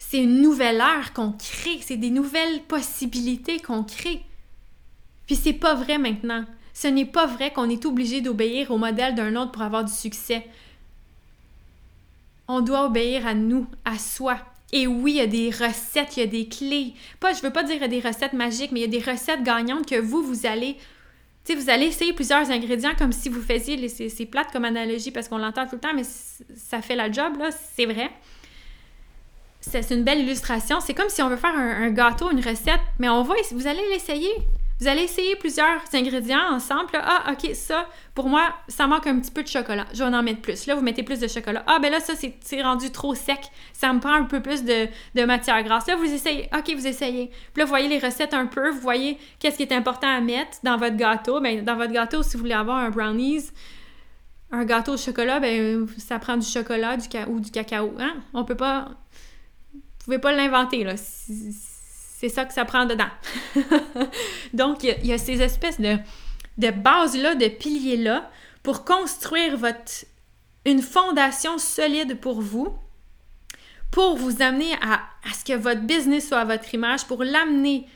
C'est une nouvelle ère qu'on crée, c'est des nouvelles possibilités qu'on crée. Puis c'est pas vrai maintenant. Ce n'est pas vrai qu'on est obligé d'obéir au modèle d'un autre pour avoir du succès on doit obéir à nous, à soi. Et oui, il y a des recettes, il y a des clés. Pas, je veux pas dire des recettes magiques, mais il y a des recettes gagnantes que vous, vous allez vous allez essayer plusieurs ingrédients comme si vous faisiez, c'est plate comme analogie parce qu'on l'entend tout le temps, mais ça fait la job, là, c'est vrai. C'est une belle illustration. C'est comme si on veut faire un, un, gâteau, une recette, mais on va, vous allez l'essayer. Vous allez essayer plusieurs ingrédients ensemble. Ah, OK, ça, pour moi, ça manque un petit peu de chocolat. Je vais en mettre plus. Là, vous mettez plus de chocolat. Ah, ben là, ça, c'est rendu trop sec. Ça me prend un peu plus de, matière grasse. Là, vous essayez. OK, vous essayez. Puis là, vous voyez les recettes un peu. Vous voyez qu'est-ce qui est important à mettre dans votre gâteau. Ben, dans votre gâteau, si vous voulez avoir un brownies, un gâteau au chocolat, ben, ça prend du chocolat du ou du cacao. Hein? On peut pas... Vous pouvez pas l'inventer, là c'est ça que ça prend dedans. Donc, il y, a ces espèces de, de bases-là, de piliers-là, pour construire votre, une fondation solide pour vous, pour vous amener à, à ce que votre business soit à votre image, pour l'amener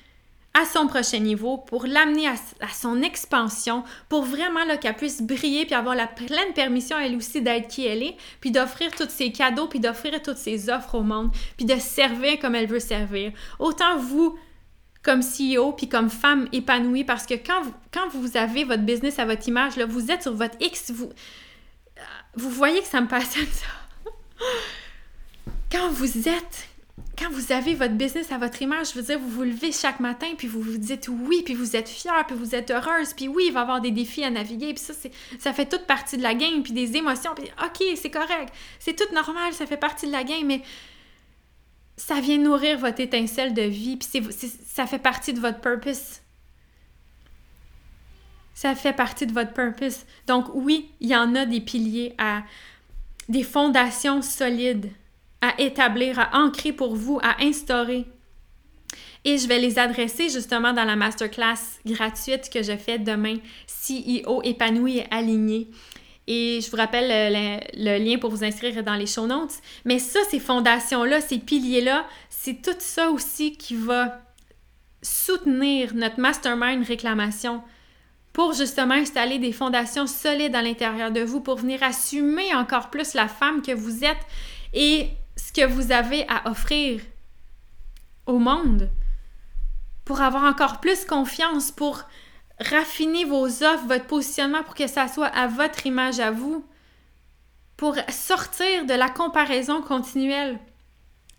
à son prochain niveau, pour l'amener à, son expansion, pour vraiment qu'elle puisse briller puis avoir la pleine permission elle aussi d'être qui elle est, puis d'offrir tous ses cadeaux, puis d'offrir toutes ses offres au monde, puis de servir comme elle veut servir. Autant vous comme CEO puis comme femme épanouie parce que quand vous, quand vous avez votre business à votre image, là, vous êtes sur votre X, vous, vous voyez que ça me passionne ça. Quand vous êtes quand vous avez votre business à votre image, je veux dire, vous vous levez chaque matin, puis vous vous dites oui, puis vous êtes fière, puis vous êtes heureuse, puis oui, il va y avoir des défis à naviguer, puis ça, ça fait toute partie de la game, puis des émotions, puis ok, c'est correct, c'est tout normal, ça fait partie de la game, mais ça vient nourrir votre étincelle de vie, puis ça fait partie de votre purpose. Ça fait partie de votre purpose. Donc oui, il y en a des piliers à des fondations solides à établir, à ancrer pour vous, à instaurer. Et je vais les adresser justement dans la masterclass gratuite que je fais demain, CEO épanoui et aligné. Et je vous rappelle, le, lien pour vous inscrire dans les show notes. Mais ça, ces fondations-là, ces piliers-là, c'est tout ça aussi qui va soutenir notre mastermind réclamation pour justement installer des fondations solides à l'intérieur de vous, pour venir assumer encore plus la femme que vous êtes et ce que vous avez à offrir au monde, pour avoir encore plus confiance, pour raffiner vos offres, votre positionnement pour que ça soit à votre image à vous, pour sortir de la comparaison continuelle.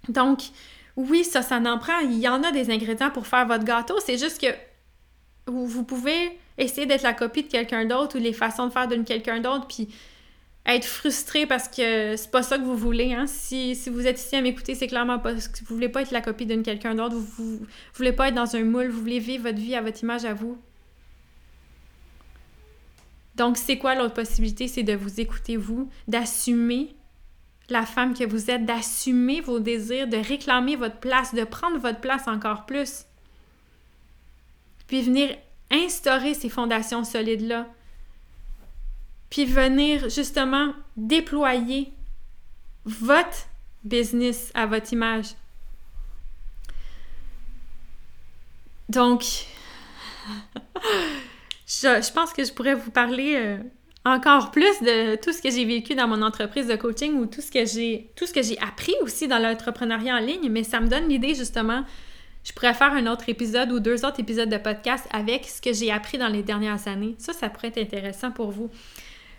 Donc, oui, ça, ça en prend. Il y en a des ingrédients pour faire votre gâteau. C'est juste que vous pouvez essayer d'être la copie de quelqu'un d'autre ou les façons de faire d'une quelqu'un d'autre, puis être frustré parce que c'est pas ça que vous voulez. Hein? Si, vous êtes ici à m'écouter, c'est clairement parce que vous voulez pas être la copie d'une quelqu'un d'autre, vous, vous, voulez pas être dans un moule, vous voulez vivre votre vie à votre image à vous. Donc, c'est quoi l'autre possibilité? C'est de vous écouter, vous, d'assumer la femme que vous êtes, d'assumer vos désirs, de réclamer votre place, de prendre votre place encore plus. Puis venir instaurer ces fondations solides-là. Puis venir justement déployer votre business à votre image. Donc, je, pense que je pourrais vous parler euh, encore plus de tout ce que j'ai vécu dans mon entreprise de coaching ou tout ce que j'ai tout ce que j'ai appris aussi dans l'entrepreneuriat en ligne, mais ça me donne l'idée justement je pourrais faire un autre épisode ou deux autres épisodes de podcast avec ce que j'ai appris dans les dernières années. Ça, ça pourrait être intéressant pour vous.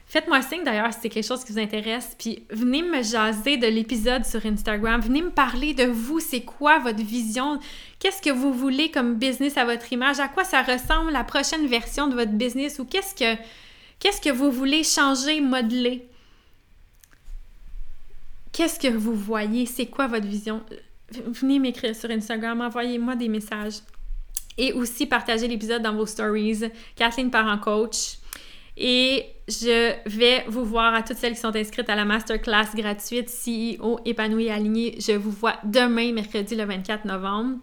Faites-moi signe d'ailleurs si c'est quelque chose qui vous intéresse, puis venez me jaser de l'épisode sur Instagram, venez me parler de vous, c'est quoi votre vision, qu'est-ce que vous voulez comme business à votre image, à quoi ça ressemble la prochaine version de votre business? Ou qu'est-ce que qu'est-ce que vous voulez changer, modeler? Qu'est-ce que vous voyez, c'est quoi votre vision? Venez m'écrire sur Instagram, envoyez-moi des messages. Et aussi partagez l'épisode dans vos stories. Kathleen Parent Coach. Et je vais vous voir à toutes celles qui sont inscrites à la masterclass gratuite CEO épanoui et aligné. Je vous vois demain, mercredi le 24 novembre.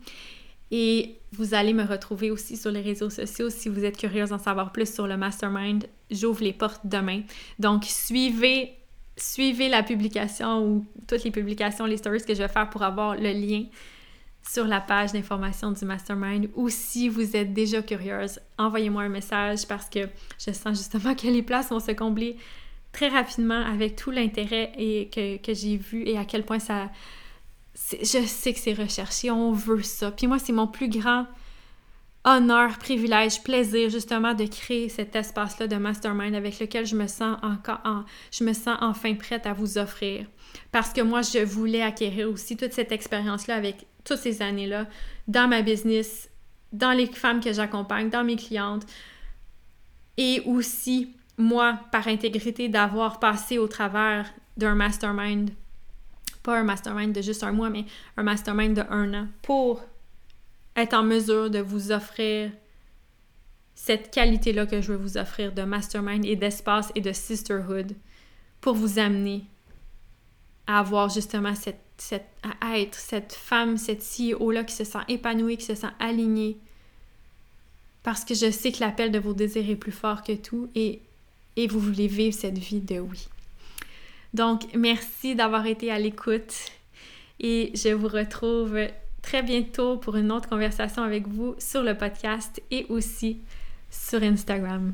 Et vous allez me retrouver aussi sur les réseaux sociaux si vous êtes curieuse d'en savoir plus sur le mastermind. J'ouvre les portes demain. Donc, suivez suivez la publication ou toutes les publications, les stories que je vais faire pour avoir le lien sur la page d'information du mastermind ou si vous êtes déjà curieuse, envoyez-moi un message parce que je sens justement que les places vont se combler très rapidement avec tout l'intérêt que, que j'ai vu et à quel point ça... Je sais que c'est recherché, on veut ça. Puis moi, c'est mon plus grand honneur, privilège, plaisir justement de créer cet espace-là de mastermind avec lequel je me sens encore je me sens enfin prête à vous offrir. Parce que moi, je voulais acquérir aussi toute cette expérience-là avec toutes ces années-là dans ma business, dans les femmes que j'accompagne, dans mes clientes. Et aussi, moi, par intégrité, d'avoir passé au travers d'un mastermind, pas un mastermind de juste un mois, mais un mastermind de un an pour être en mesure de vous offrir cette qualité-là que je veux vous offrir de mastermind et d'espace et de sisterhood pour vous amener à avoir justement cette, cette à être cette femme, cette CEO-là qui se sent épanouie, qui se sent alignée. Parce que je sais que l'appel de vos désirs est plus fort que tout et, et vous voulez vivre cette vie de oui. Donc, merci d'avoir été à l'écoute et je vous retrouve très bientôt pour une autre conversation avec vous sur le podcast et aussi sur Instagram.